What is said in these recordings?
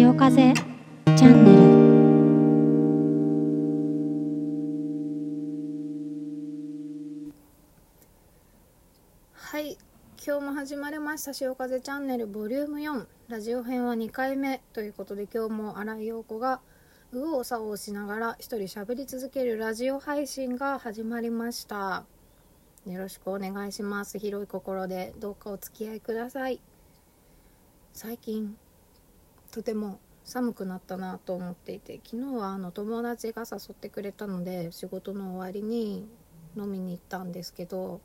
潮風チャンネル。はい今日も始まりました潮風チャンネルボリューム4ラジオ編は2回目ということで今日も新井陽子が右往左往しながら一人喋り続けるラジオ配信が始まりました。よろしくお願いします。広い心でどうかお付き合いください。最近とても寒くなったなと思っていて昨日はあの友達が誘ってくれたので仕事の終わりに飲みに行ったんですけど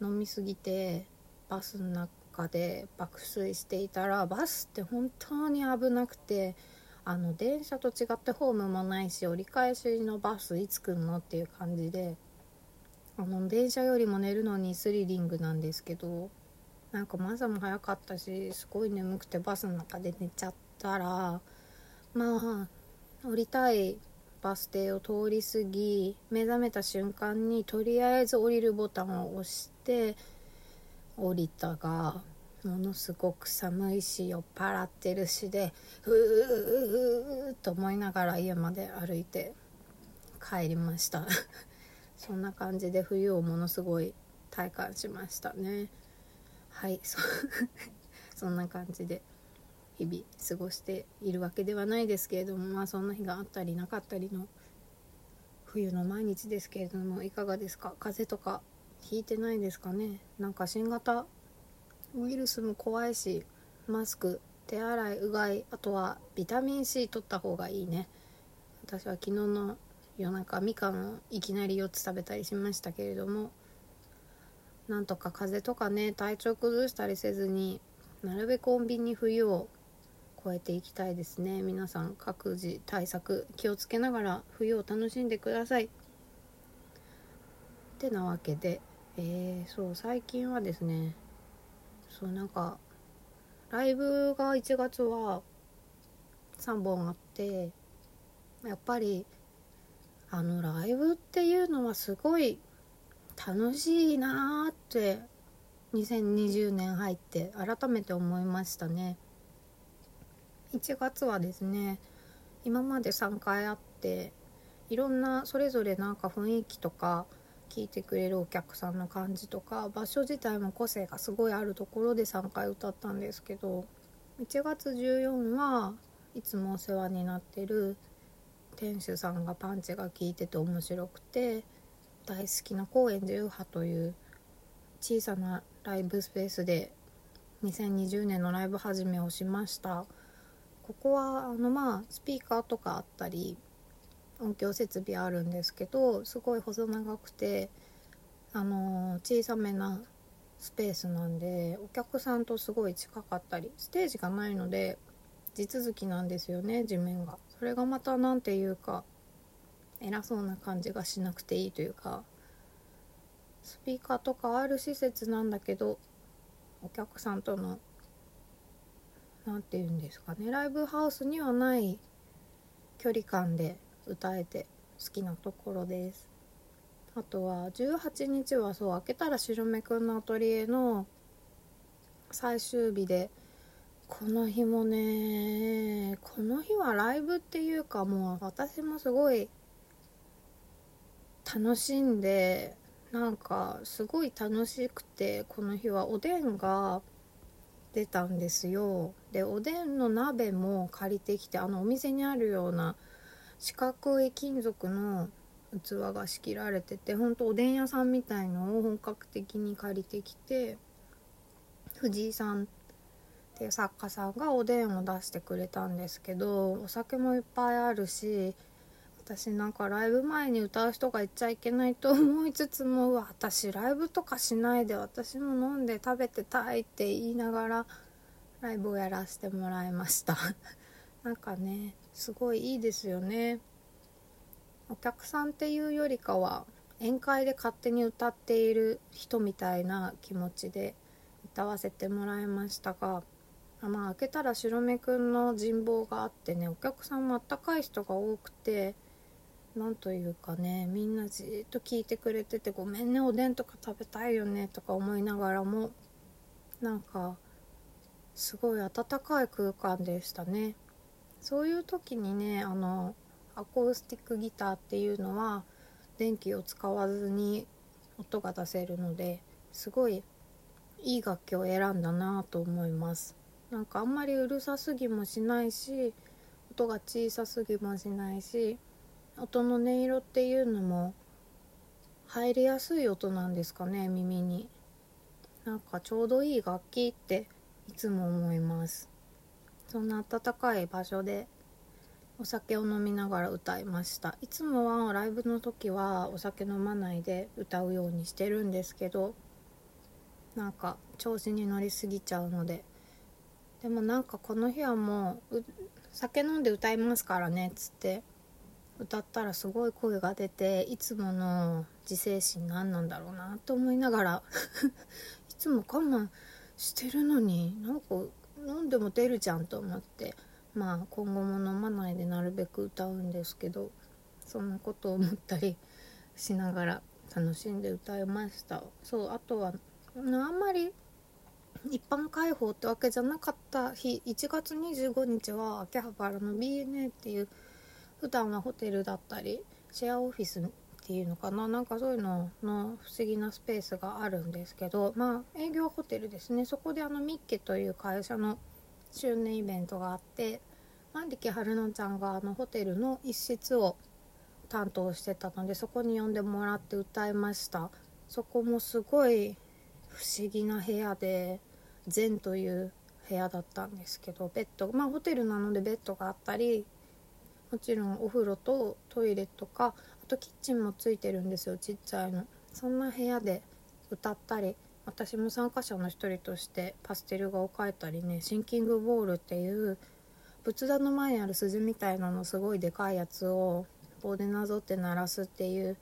飲みすぎてバスの中で爆睡していたらバスって本当に危なくてあの電車と違ってホームもないし折り返しのバスいつ来んのっていう感じであの電車よりも寝るのにスリリングなんですけどなんか朝も早かったしすごい眠くてバスの中で寝ちゃったらまあ降りたいバス停を通り過ぎ目覚めた瞬間にとりあえず降りるボタンを押して降りたがものすごく寒いし酔っ払ってるしでふーっと思いながら家まで歩いて帰りました。そんな感じで冬をものすごい体感しましたね。はいそ そんな感じで日々過ごしているわけではないですけれどもまあそんな日があったりなかったりの冬の毎日ですけれどもいかがですか？風邪とかひいてないですかね？なんか新型ウイルスも怖いしマスク手洗いうがいあとはビタミン C 取った方がいいね。私は昨日の夜中みかんをいきなり4つ食べたりしましたけれどもなんとか風邪とかね体調崩したりせずになるべく穏便に冬を超えていきたいですね。皆さん各自対策気をつけながら冬を楽しんでください。ってなわけでえー、そう最近はですねそうなんかライブが1月は3本あってやっぱりあのライブっていうのはすごい楽しいなーって2020年入って改めて思いましたね。1月はですね今まで3回あっていろんなそれぞれなんか雰囲気とか聞いてくれるお客さんの感じとか場所自体も個性がすごいあるところで3回歌ったんですけど1月14はいつもお世話になってる店主さんがパンチが効いてて面白くて大好きな高円寺ウハという小さなライブスペースで2020年のライブ始めをしました。ここはあのまあスピーカーとかあったり音響設備あるんですけどすごい細長くてあの小さめなスペースなんでお客さんとすごい近かったりステージがないので地続きなんですよね地面が。それがまた何て言うか偉そうな感じがしなくていいというかスピーカーとかある施設なんだけどお客さんとの何て言うんですかねライブハウスにはない距離感で歌えて好きなところです。あとは18日はそう開けたら白目くんのアトリエの最終日でこの日もねこの日はライブっていうかもう私もすごい楽しんでなんかすごい楽しくてこの日はおでんが出たんですよ。でおでんの鍋も借りてきてあのお店にあるような四角い金属の器が仕切られててほんとおでん屋さんみたいのを本格的に借りてきて藤井さんっていう作家さんがおでんを出してくれたんですけどお酒もいっぱいあるし私なんかライブ前に歌う人が言っちゃいけないと思いつつも私ライブとかしないで私も飲んで食べてたいって言いながらライブをやらせてもらいました。なんかねすごいいいですよね。お客さんっていうよりかは宴会で勝手に歌っている人みたいな気持ちで歌わせてもらいましたがまあ開けたら白目くんの人望があってねお客さんもあったかい人が多くてなんというかねみんなじっと聞いてくれてて「ごめんねおでんとか食べたいよね」とか思いながらもなんかすごい温かい空間でしたね。そういう時にねあのアコースティックギターっていうのは電気を使わずに音が出せるのですごいいい楽器を選んだなと思います。なんかあんまりうるさすぎもしないし音が小さすぎもしないし音の音色っていうのも入りやすい音なんですかね耳に。なんかちょうどいい楽器っていつも思います。そんな暖かい場所でお酒を飲みながら歌いました。いつもはライブの時はお酒飲まないで歌うようにしてるんですけどなんか調子に乗りすぎちゃうので。でもなんかこの日はもう酒飲んで歌いますからねっつって。歌ったらすごい声が出ていつもの自制心何なんだろうなと思いながら いつも我慢してるのになんか飲んでも出るじゃんと思ってまあ今後も飲まないでなるべく歌うんですけどそんなことを思ったりしながら楽しんで歌いました。そうあとはあんまり一般開放ってわけじゃなかった日1月25日は秋葉原の BNA っていう普段はホテルだったりシェアオフィスっていうのかな？なんかそういうのの不思議なスペースがあるんですけどまあ営業ホテルですね。そこであのミッケという会社の周年イベントがあって万力春乃ちゃんがあのホテルの一室を担当してたのでそこに呼んでもらって歌いました。そこもすごい不思議な部屋で禅という部屋だったんですけどベッドまあホテルなのでベッドがあったりもちろんお風呂とトイレとかあとキッチンもついてるんですよちっちゃいの。そんな部屋で歌ったり私も参加者の一人としてパステル画を描いたりねシンキングボールっていう仏壇の前にある鈴みたいなのすごいでかいやつを棒でなぞって鳴らすっていう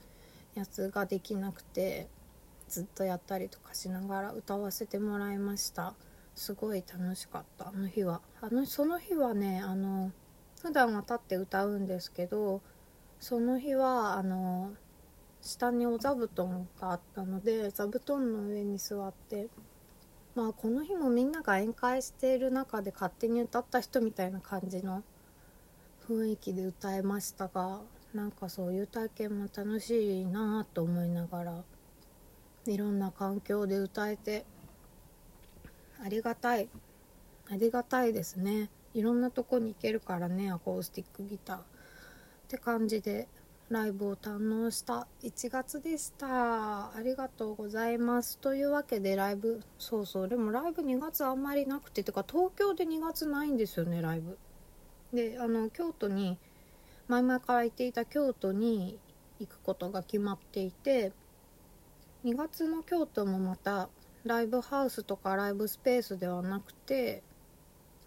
やつができなくてずっとやったりとかしながら歌わせてもらいました。すごい楽しかったあの日は。あのその日はねあの普段は立って歌うんですけどその日はあの下にお座布団があったので座布団の上に座ってまあこの日もみんなが宴会している中で勝手に歌った人みたいな感じの雰囲気で歌えましたがなんかそういう体験も楽しいなと思いながらいろんな環境で歌えてありがたいありがたいですね。いろんなとこに行けるからねアコースティックギターって感じで。ライブを堪能した。1月でした。ありがとうございます。というわけでライブそうそう。でもライブ2月あんまりなくて。てか東京で2月ないんですよねライブ。であの京都に前々から行っていた京都に行くことが決まっていて2月の京都もまたライブハウスとかライブスペースではなくて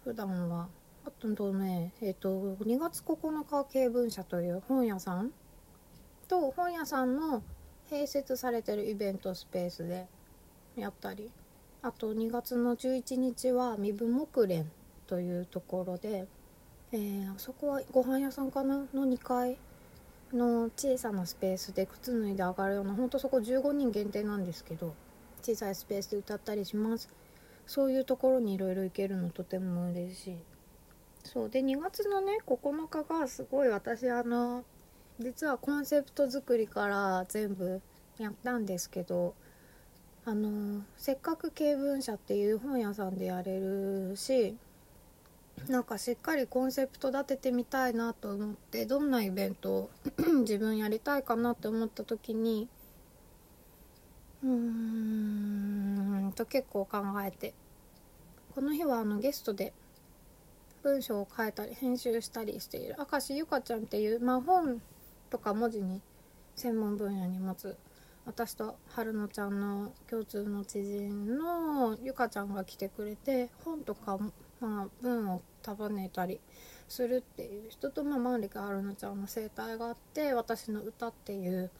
普段はあとね。えっ、ー、と2月9日経文社という本屋さんと本屋さんの併設されてるイベントスペースでやったりあと2月の11日は身分木蓮というところで、えー、あそこはご飯屋さんかな？の2階の小さなスペースで靴脱いで上がるようなほんとそこ15人限定なんですけど小さいスペースで歌ったりします。そういうところにいろいろ行けるのとても嬉しい。そうで2月のね9日がすごい私あの実はコンセプト作りから全部やったんですけどあのせっかく経文社っていう本屋さんでやれるしなんかしっかりコンセプト立ててみたいなと思ってどんなイベントを 自分やりたいかなって思った時にうーんと結構考えてこの日はあのゲストで文章を書いたり編集したりしている。明石ゆかちゃんっていう、まあ、本とか文字に専門分野に持つ私と春乃ちゃんの共通の知人のゆかちゃんが来てくれて本とか、まあ、文を束ねたりするっていう人と、まあ、万里春乃ちゃんの生態があって私の歌っていう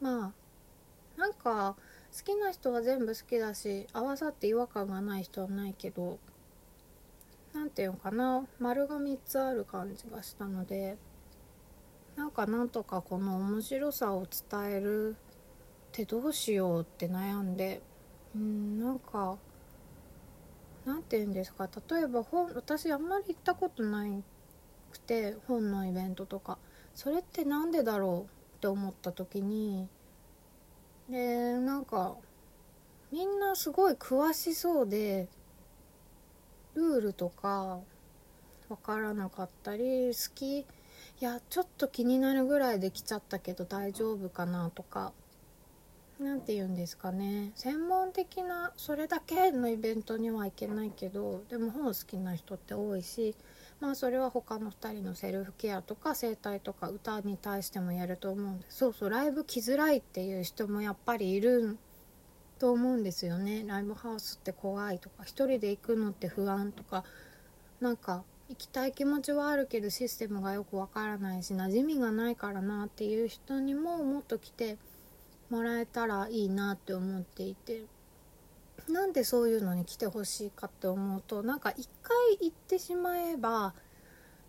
まあなんか好きな人は全部好きだし合わさって違和感がない人はないけど何て言うのかな丸が3つある感じがしたのでなんかなんとかこの面白さを伝えるってどうしようって悩んでうんなんかなんて言うんですか例えば本私あんまり行ったことないくて本のイベントとかそれって何でだろうって思った時にでなんかみんなすごい詳しそうでルールとかわからなかったり好きいやちょっと気になるぐらいできちゃったけど大丈夫かなとか何て言うんですかね。専門的なそれだけのイベントには行けないけどでも本好きな人って多いしまあそれは他の2人のセルフケアとか整体とか歌に対してもやると思うんでそうそうライブ来づらいっていう人もやっぱりいると思うんですよね。ライブハウスって怖いとか1人で行くのって不安とかなんか行きたい気持ちはあるけどシステムがよくわからないし馴染みがないからなっていう人にももっと来てもらえたらいいなって思っていて。なんでそういうのに来てほしいかって思うとなんか一回行ってしまえば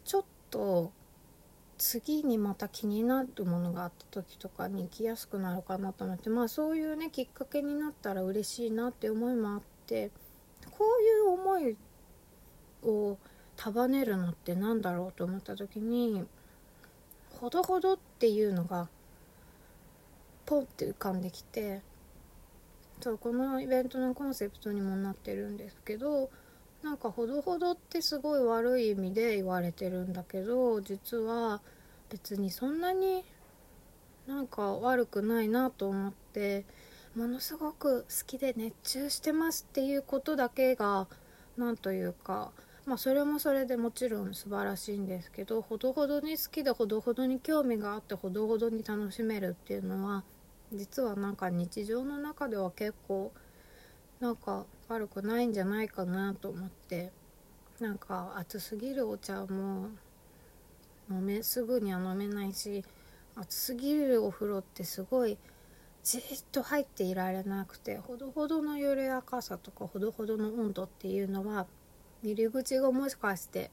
ちょっと次にまた気になるものがあった時とかに行きやすくなるかなと思ってまあそういうねきっかけになったら嬉しいなって思いもあってこういう思いを束ねるのって何だろうと思った時にほどほどっていうのがポンって浮かんできてそうこのイベントのコンセプトにもなってるんですけどなんかほどほどってすごい悪い意味で言われてるんだけど実は別にそんなになんか悪くないなと思ってものすごく好きで熱中してますっていうことだけが何というかまあそれもそれでもちろん素晴らしいんですけどほどほどに好きでほどほどに興味があってほどほどに楽しめるっていうのは実はなんか日常の中では結構なんか悪くないんじゃないかなと思って。なんか熱すぎるお茶も飲めすぐには飲めないし熱すぎるお風呂ってすごいじっと入っていられなくてほどほどの緩やかさとかほどほどの温度っていうのは入り口がもしかして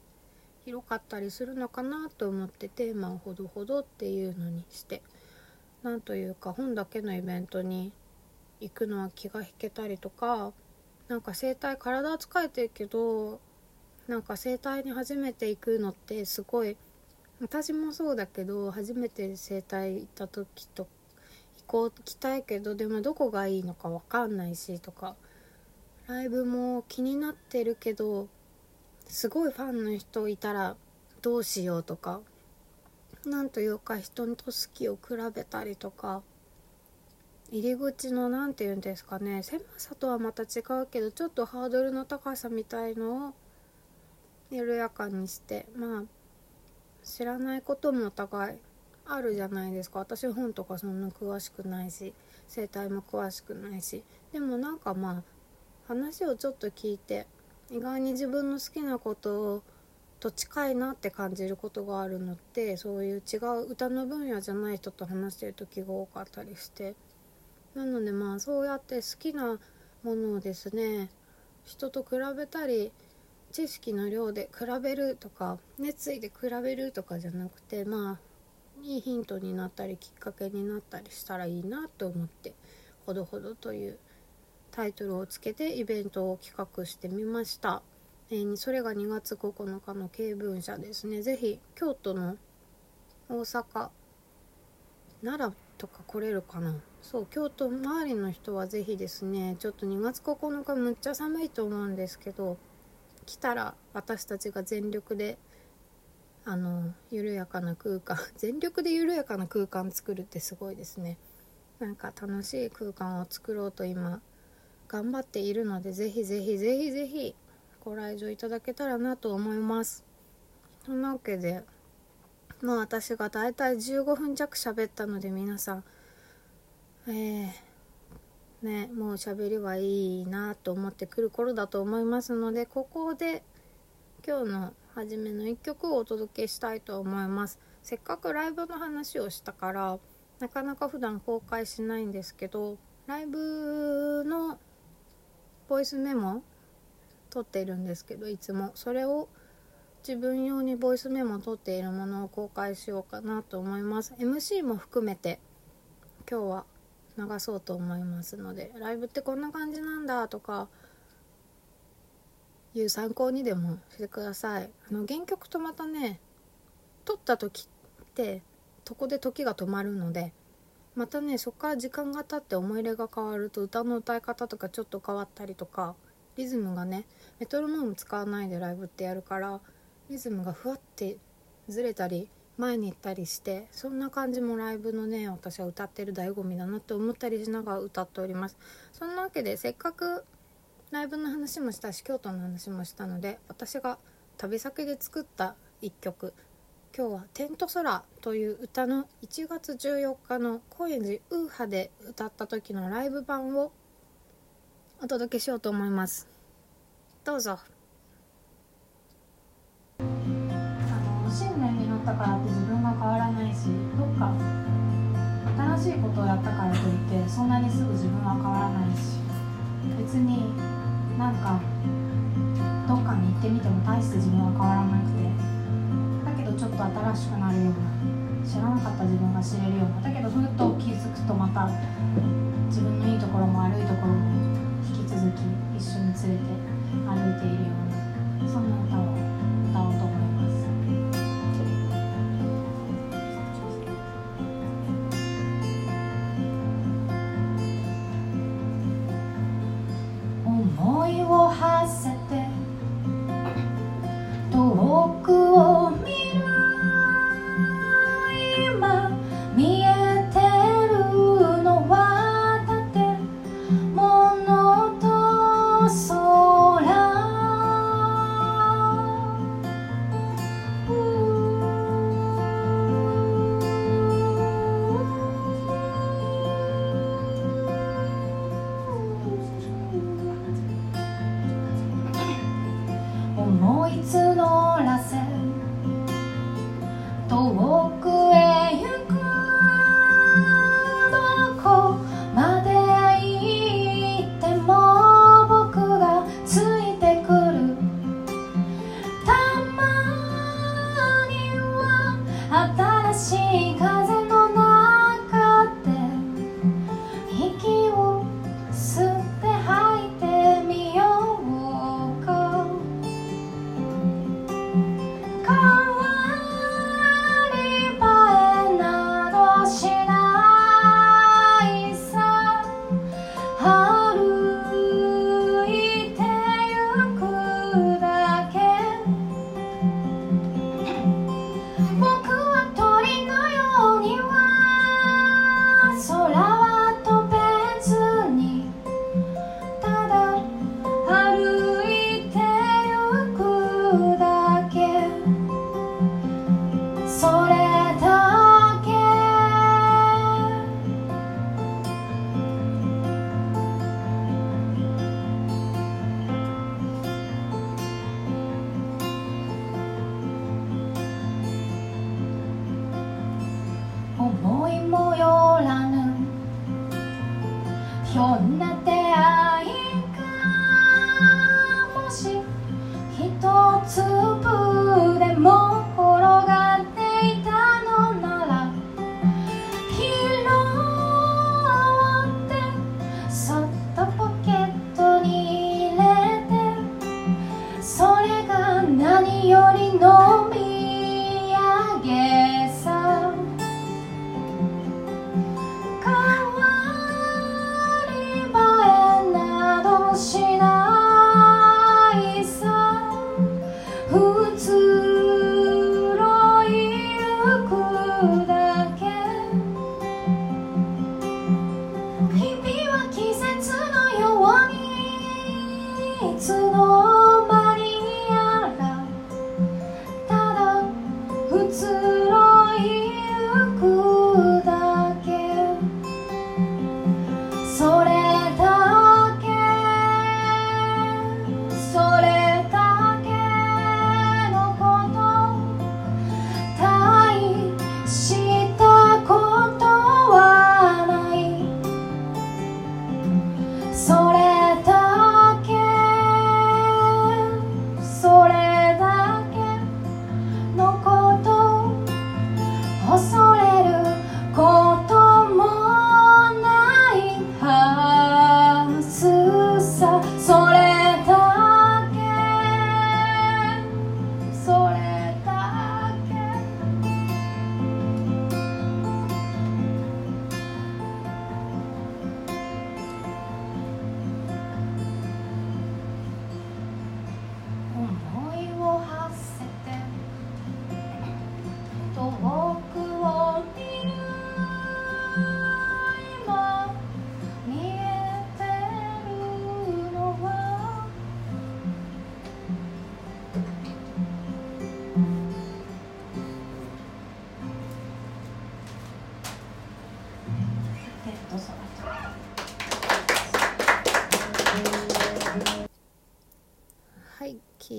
広かったりするのかなと思ってテーマをほどほどっていうのにしてなんというか本だけのイベントに行くのは気が引けたりとかなんか整体体は使えてるけどなんか整体に初めて行くのってすごい私もそうだけど初めて整体行った時と行こう行きたいけどでもどこがいいのか分かんないしとかライブも気になってるけどすごいファンの人いたらどうしようとかなんというか人と好きを比べたりとか入り口の何て言うんですかね。狭さとはまた違うけどちょっとハードルの高さみたいのを緩やかにしてまあ知らないこともお互いあるじゃないですか。私本とかそんな詳しくないし生態も詳しくないし。でもなんかまあ話をちょっと聞いて意外に自分の好きなことをと近いなって感じることがあるのってそういう違う歌の分野じゃない人と話してる時が多かったりして。なのでまあそうやって好きなものをですね人と比べたり知識の量で比べるとか熱意で比べるとかじゃなくてまあいいヒントになったりきっかけになったりしたらいいなと思って「ほどほど」というタイトルをつけてイベントを企画してみました。えー、それが2月9日の経文社ですね是非京都の大阪奈良とか来れるかなそう京都周りの人は是非ですねちょっと2月9日むっちゃ寒いと思うんですけど来たら私たちが全力であの緩やかな空間 全力で緩やかな空間作るってすごいですね。なんか楽しい空間を作ろうと今頑張っているのでぜひぜひぜひぜひご来場いただけたらなと思います。そんなわけでもう私がだいたい15分弱喋ったので皆さんえー、ねもう喋りはいいなと思ってくる頃だと思いますのでここで今日の初めの1曲をお届けしたいと思います。せっかくライブの話をしたからなかなか普段公開しないんですけどライブのボイスメモ撮ってるんですけどいつも。それを自分用にボイスメモ撮っているものを公開しようかなと思います。MC も含めて今日は流そうと思いますのでライブってこんな感じなんだとかいう参考にでもしてください。あの原曲とまたね撮った時ってそこで時が止まるのでまたねそこから時間が経って思い入れが変わると歌の歌い方とかちょっと変わったりとかリズムがねメトロノーム使わないでライブってやるからリズムがふわってずれたり前に行ったりしてそんな感じもライブのね私は歌ってる醍醐味だなって思ったりしながら歌っております。そんなわけでせっかくライブの話もしたし京都の話もしたので私が旅先で作った一曲。今日は「テント空」という歌の1月14日の高円寺ウーハで歌った時のライブ版をお届けしようと思います。どうぞ。ったからって自分が変わらないしどっか新しいことをやったからといってそんなにすぐ自分は変わらないし別になんかどっかに行ってみても大して自分は変わらなくてだけどちょっと新しくなるような知らなかった自分が知れるようなだけどふっと気づくとまた自分のいいところも悪いところも引き続き一緒に連れて歩いているようなそんな歌を歌おうと思います。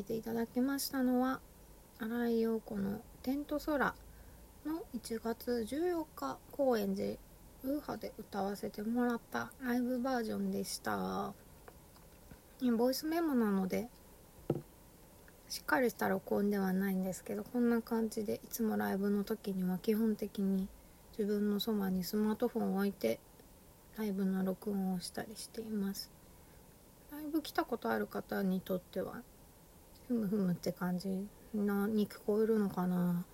ていただきましたのは新井陽子の「テント空」の1月14日高円寺ウーハで歌わせてもらったライブバージョンでした。ボイスメモなのでしっかりした録音ではないんですけどこんな感じでいつもライブの時には基本的に自分のそばにスマートフォンを置いてライブの録音をしたりしています。ライブ来たことある方にとってはふむふむって感じなに聞こえるのかな。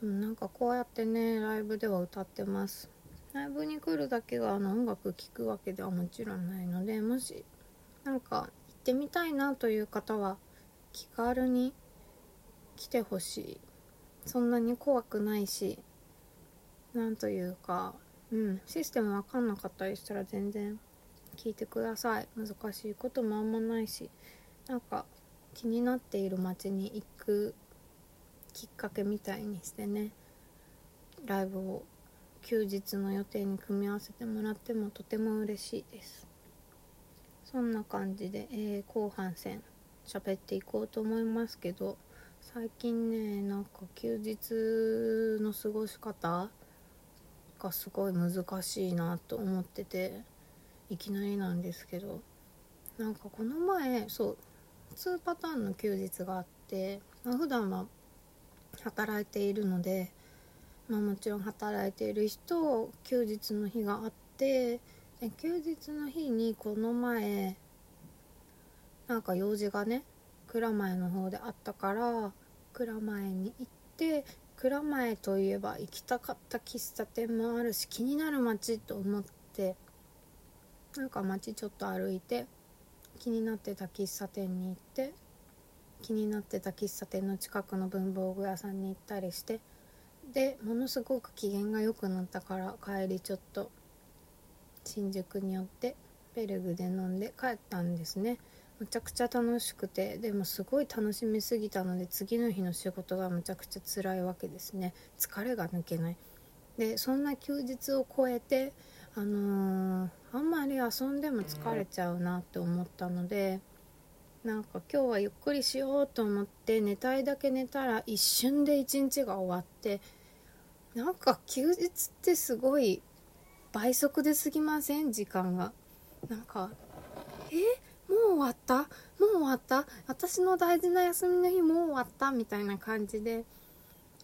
でもなんかこうやってねライブでは歌ってます。ライブに来るだけがあの音楽聴くわけではもちろんないのでもしなんか行ってみたいなという方は気軽に来てほしい。そんなに怖くないしなんというかうんシステムわかんなかったりしたら全然聞いてください。難しいこともあんまないし。なんか気になっている街に行くきっかけみたいにしてね。ライブを休日の予定に組み合わせてもらってもとても嬉しいです。そんな感じで、えー、後半戦喋っていこうと思いますけど最近ねなんか休日の過ごし方がすごい難しいなと思ってていきなりなんですけどなんかこの前そう2パターンの休日があって、まあ、普段は働いているので、まあ、もちろん働いている人休日の日があってで休日の日にこの前なんか用事がね蔵前の方であったから蔵前に行って蔵前といえば行きたかった喫茶店もあるし気になる街と思ってなんか街ちょっと歩いて気になってた喫茶店に行って気になってた喫茶店の近くの文房具屋さんに行ったりしてでものすごく機嫌が良くなったから帰りちょっと新宿に寄ってベルグで飲んで帰ったんですね。むちゃくちゃ楽しくてでもすごい楽しみすぎたので次の日の仕事がむちゃくちゃ辛いわけですね。疲れが抜けない。でそんな休日を超えてあのー、あんまり遊んでも疲れちゃうなって思ったのでなんか今日はゆっくりしようと思って寝たいだけ寝たら一瞬で一日が終わってなんか休日ってすごい倍速で過ぎません？時間が。なんかえ？もう終わった？もう終わった？私の大事な休みの日もう終わった？みたいな感じで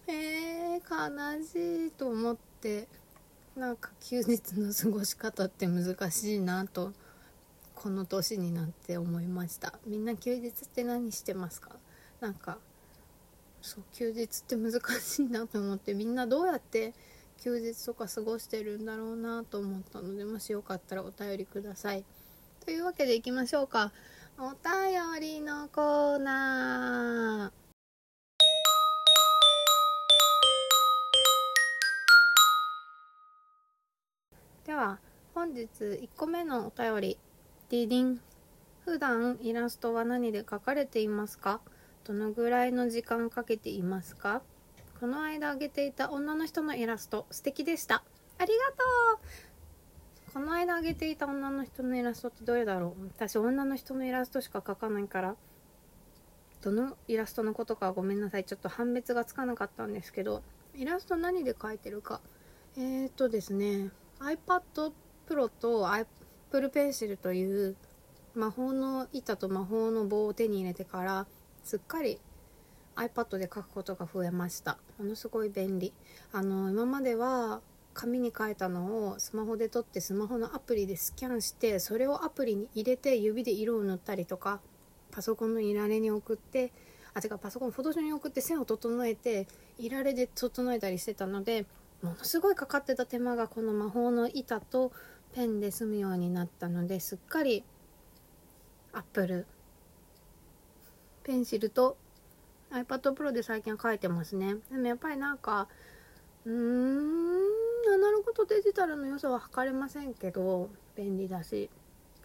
えー、悲しいと思って。なんか休日の過ごし方って難しいなとこの年になって思いました。みんな休日って何してますか？なんかそう休日って難しいなと思ってみんなどうやって休日とか過ごしてるんだろうなと思ったのでもしよかったらお便りください。というわけでいきましょうか。お便りのコーナー。では本日1個目のお便り。ディディン普段イラストは何で描かれていますか？どのぐらいの時間かけていますか？この間あげていた女の人のイラスト素敵でした。ありがとう。この間あげていた女の人のイラストってどれだろう？私女の人のイラストしか描かないから。どのイラストのことかごめんなさい。ちょっと判別がつかなかったんですけど。イラスト何で描いてるか。えーとですね。iPad Pro と Apple Pencil という魔法の板と魔法の棒を手に入れてからすっかり iPad で書くことが増えました。ものすごい便利。あの今までは紙に書いたのをスマホで撮ってスマホのアプリでスキャンしてそれをアプリに入れて指で色を塗ったりとかパソコンのいられに送ってあ違うパソコンフォトショーに送って線を整えていられで整えたりしてたのでものすごいかかってた手間がこの魔法の板とペンで済むようになったのですっかりアップル。ペンシルと iPad Pro で最近は書いてますね。でもやっぱりなんかうーんアナログとデジタルの良さは測れませんけど便利だし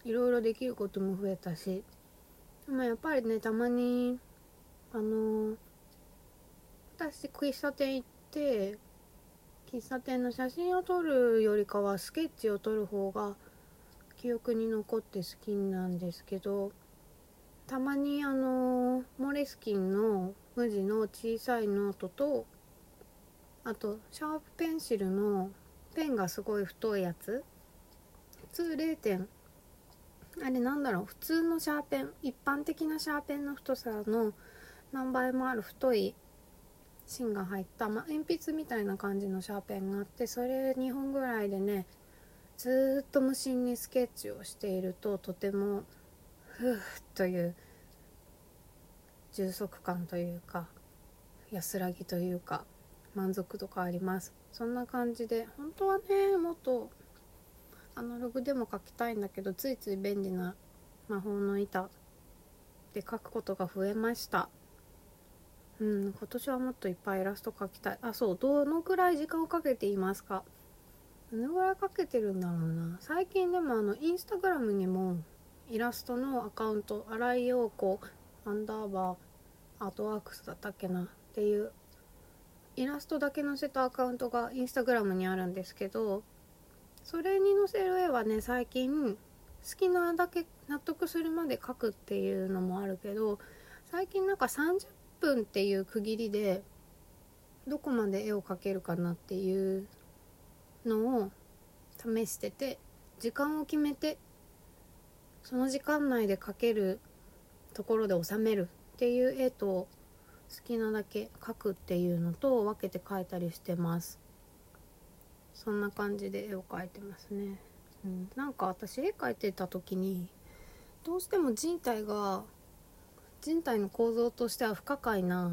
いろいろできることも増えたし。でもやっぱりねたまにあの私喫茶店行って喫茶店の写真を撮るよりかはスケッチを撮る方が記憶に残って好きなんですけどたまにあのモレスキンの無地の小さいノートとあとシャープペンシルのペンがすごい太いやつ。普通0点。あれなんだろう？普通のシャーペン一般的なシャーペンの太さの何倍もある太い芯が入った、まあ、鉛筆みたいな感じのシャーペンがあってそれ2本ぐらいでねずっと無心にスケッチをしているととてもふーという充足感というか安らぎというか満足度があります。そんな感じで本当はねもっとアナログでも描きたいんだけどついつい便利な魔法の板で描くことが増えました。うん今年はもっといっぱいイラスト描きたい。あそうどのくらい時間をかけていますか？どのぐらいかけてるんだろうな。最近でもあのインスタグラムにもイラストのアカウント新井陽子アンダーバーアートワークスだったっけな？っていうイラストだけ載せたアカウントがインスタグラムにあるんですけどそれに載せる絵はね最近好きなだけ納得するまで描くっていうのもあるけど最近なんか30分っていう区切りでどこまで絵を描けるかなっていうのを試してて時間を決めてその時間内で描けるところで収めるっていう絵と好きなだけ描くっていうのと分けて描いたりしてます。そんな感じで絵を描いてますね、うん、なんか私絵描いてた時にどうしても人体が人体の構造としては不可解な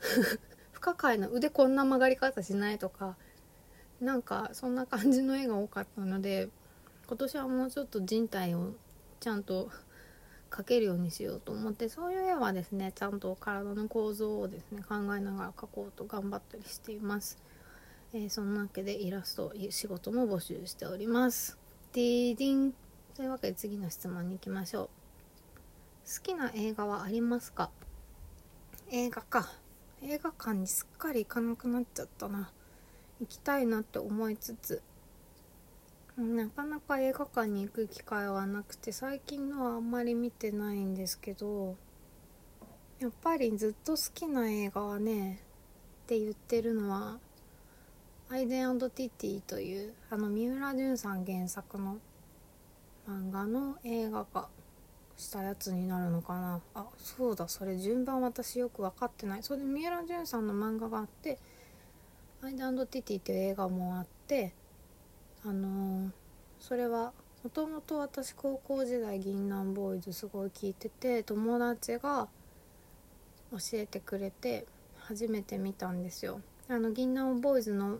不可解な腕こんな曲がり方しないとかなんかそんな感じの絵が多かったので今年はもうちょっと人体をちゃんと描けるようにしようと思ってそういう絵はですねちゃんと体の構造をですね考えながら描こうと頑張ったりしています、えー、そんなわけでイラスト仕事も募集しております。ディーディンというわけで次の質問に行きましょう。好きな映画はありますか？映画か。映画館にすっかり行かなくなっちゃったな。行きたいなって思いつつ。なかなか映画館に行く機会はなくて最近のはあんまり見てないんですけどやっぱりずっと好きな映画はねって言ってるのは「アイデンティティ」というあの三浦淳さん原作の漫画の映画化したやつになるのかな。あそうだ。それ順番私よく分かってない。それで三浦淳さんの漫画があって「アイデンティティ」っていう映画もあってあのー、それはもともと私高校時代銀杏ボーイズすごい聞いてて友達が教えてくれて初めて見たんですよ。あの銀杏ボーイズの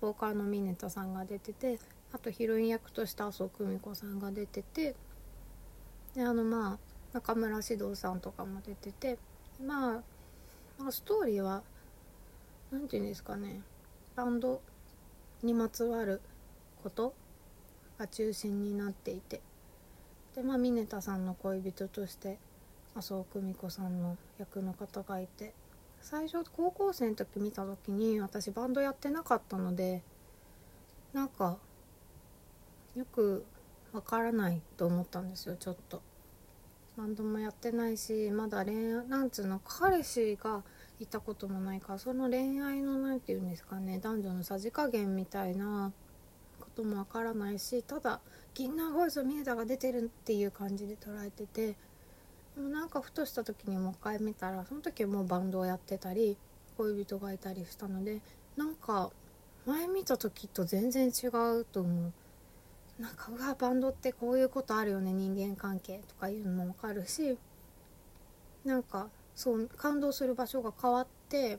ボーカルのミネタさんが出ててあとヒロイン役として麻生久美子さんが出ててであのまあ中村獅童さんとかも出ててまあ、まあ、ストーリーは何て言うんですかねバンドにまつわることが中心になっていてでまあミタさんの恋人として麻生久美子さんの役の方がいて最初高校生の時見た時に私バンドやってなかったのでなんかよくわからないと思ったんですよちょっと。バンドもやってないしまだ恋愛なんつうの彼氏がいたこともないからその恋愛の何て言うんですかね男女のさじ加減みたいなこともわからないしただ銀杏ボイスミネタが出てるっていう感じで捉えててでもなんかふとした時にもう一回見たらその時はもうバンドをやってたり恋人がいたりしたのでなんか前見た時と全然違うと思う。なんかうわバンドってこういうことあるよね人間関係とかいうのもわかるしなんかそう感動する場所が変わって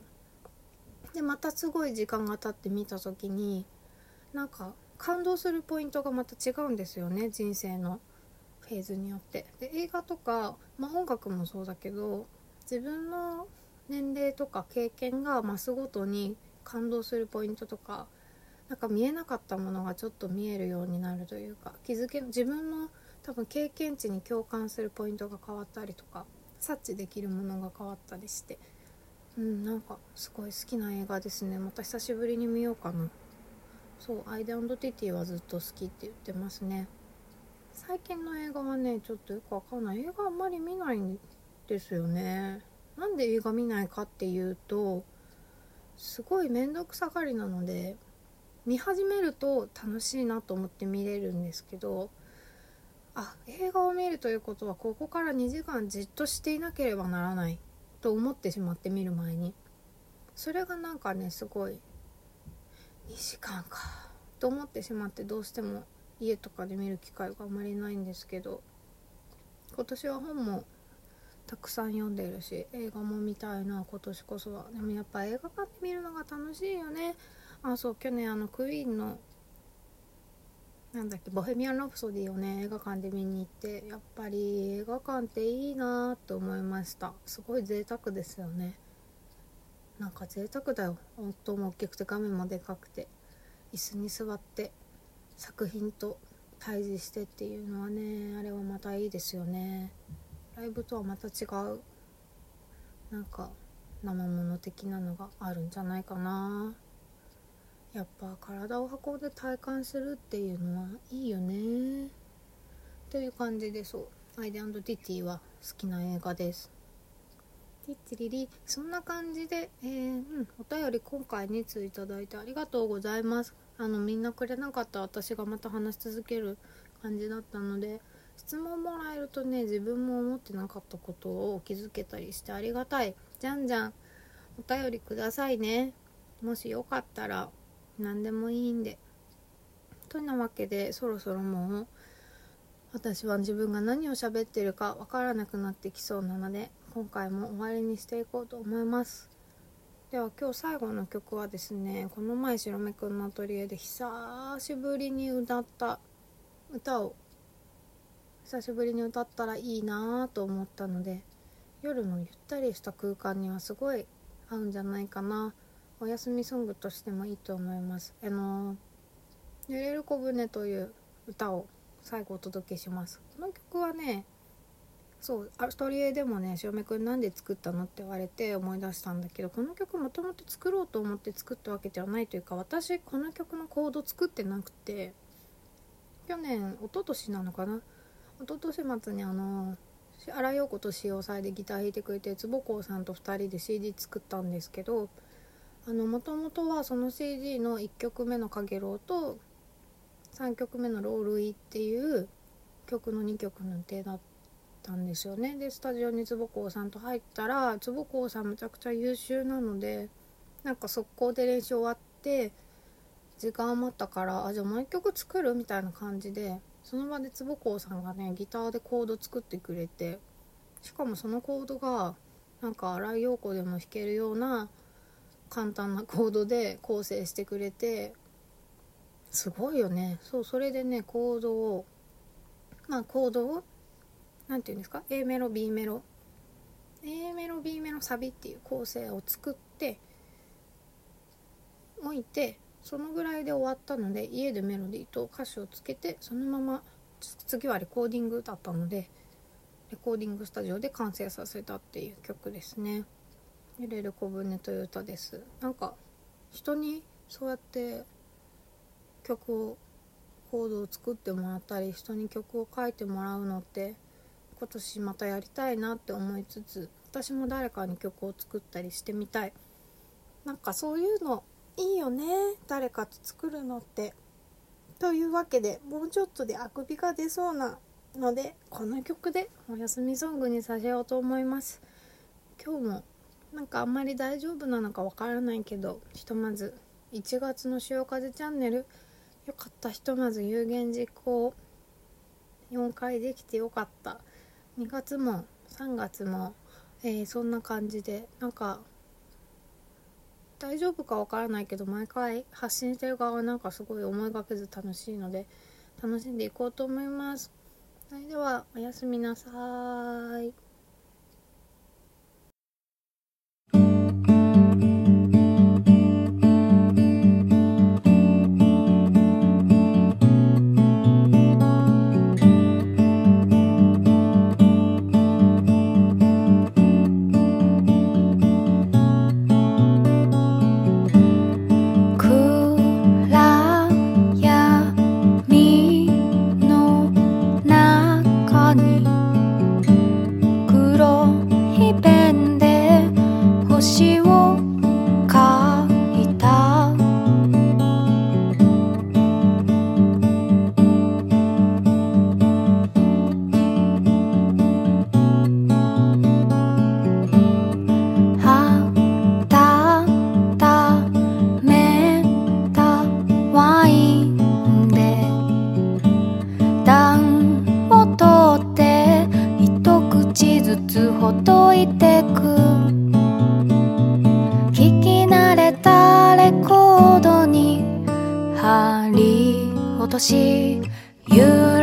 でまたすごい時間が経って見た時になんか感動するポイントがまた違うんですよね人生のフェーズによって。で映画とか、まあ、音楽もそうだけど自分の年齢とか経験が増すごとに感動するポイントとかなんか見えなかったものがちょっと見えるようになるというか気づけ自分の多分経験値に共感するポイントが変わったりとか察知できるものが変わったりしてうんなんかすごい好きな映画ですね。また久しぶりに見ようかな。そうアイデンティティはずっと好きって言ってますね。最近の映画はねちょっとよくわかんない。映画あんまり見ないんですよね。なんで映画見ないかっていうとすごい面倒くさがりなので見始めると楽しいなと思って見れるんですけどあ映画を見るということはここから2時間じっとしていなければならないと思ってしまって見る前に。それがなんかねすごい2時間かと思ってしまってどうしても家とかで見る機会があまりないんですけど今年は本もたくさん読んでるし映画も見たいな今年こそは。でもやっぱ映画館で見るのが楽しいよね。あそう去年あのクイーンのなんだっけ「ボヘミアン・ラプソディ」をね映画館で見に行ってやっぱり映画館っていいなと思いました。すごい贅沢ですよね。なんか贅沢だよ。音も大きくて画面もでかくて。椅子に座って作品と対峙してっていうのはねあれはまたいいですよね。ライブとはまた違うなんか生物的なのがあるんじゃないかな。やっぱ体を運んで体感するっていうのはいいよね。という感じでそう。アイデアンドティティは好きな映画です。ティッチリリそんな感じで、えー、うん、お便り今回2通いただいてありがとうございます。あのみんなくれなかった私がまた話し続ける感じだったので質問もらえるとね自分も思ってなかったことを気づけたりしてありがたい。じゃんじゃんお便りくださいね。もしよかったら何でもいいんで。というなわけでそろそろもう私は自分が何を喋ってるかわからなくなってきそうなので今回も終わりにしていこうと思います。では今日最後の曲はですねこの前白目くんのアトリエで久しぶりに歌った歌を久しぶりに歌ったらいいなと思ったので夜のゆったりした空間にはすごい合うんじゃないかな。お休みソングとしてもいいと思いますあの「揺れる小舟」という歌を最後お届けしますこの曲はねそうアトリエでもね「塩目くんなんで作ったの?」って言われて思い出したんだけどこの曲もともと作ろうと思って作ったわけではないというか私この曲のコード作ってなくて去年一昨年なのかな？一昨年末にあの荒陽子と使用祭でギター弾いてくれて坪光さんと2人で CD 作ったんですけどもともとはその CD の1曲目の「かげろう」と3曲目の「ロールイ」っていう曲の2曲の予定だったんですよね。でスタジオに坪光さんと入ったら坪光さんめちゃくちゃ優秀なのでなんか速攻で練習終わって時間余ったからあじゃあもう一曲作るみたいな感じでその場で坪光さんがねギターでコード作ってくれてしかもそのコードがなんか荒井陽子でも弾けるような簡単なコードで構成してくれてすごいよね。そうそれでねコードをまあコードを何て言うんですか？A メロ B メロ。A メロ B メロサビっていう構成を作っておいてそのぐらいで終わったので家でメロディーと歌詞をつけてそのまま次はレコーディングだったのでレコーディングスタジオで完成させたっていう曲ですね「揺れる小舟」という歌です。なんか人にそうやって曲をコードを作ってもらったり人に曲を書いてもらうのって今年またやりたいなって思いつつ私も誰かに曲を作ったりしてみたい。なんかそういうのいいよね。誰かと作るのって。というわけでもうちょっとであくびが出そうなのでこの曲でお休みソングにさせようと思います。今日もなんかあんまり大丈夫なのかわからないけどひとまず1月の潮風チャンネル。よかった。ひとまず有言実行。4回できてよかった。2月も3月も、えー、そんな感じでなんか大丈夫かわからないけど毎回発信してる側はなんかすごい思いがけず楽しいので楽しんでいこうと思います。それではおやすみなさい。年夕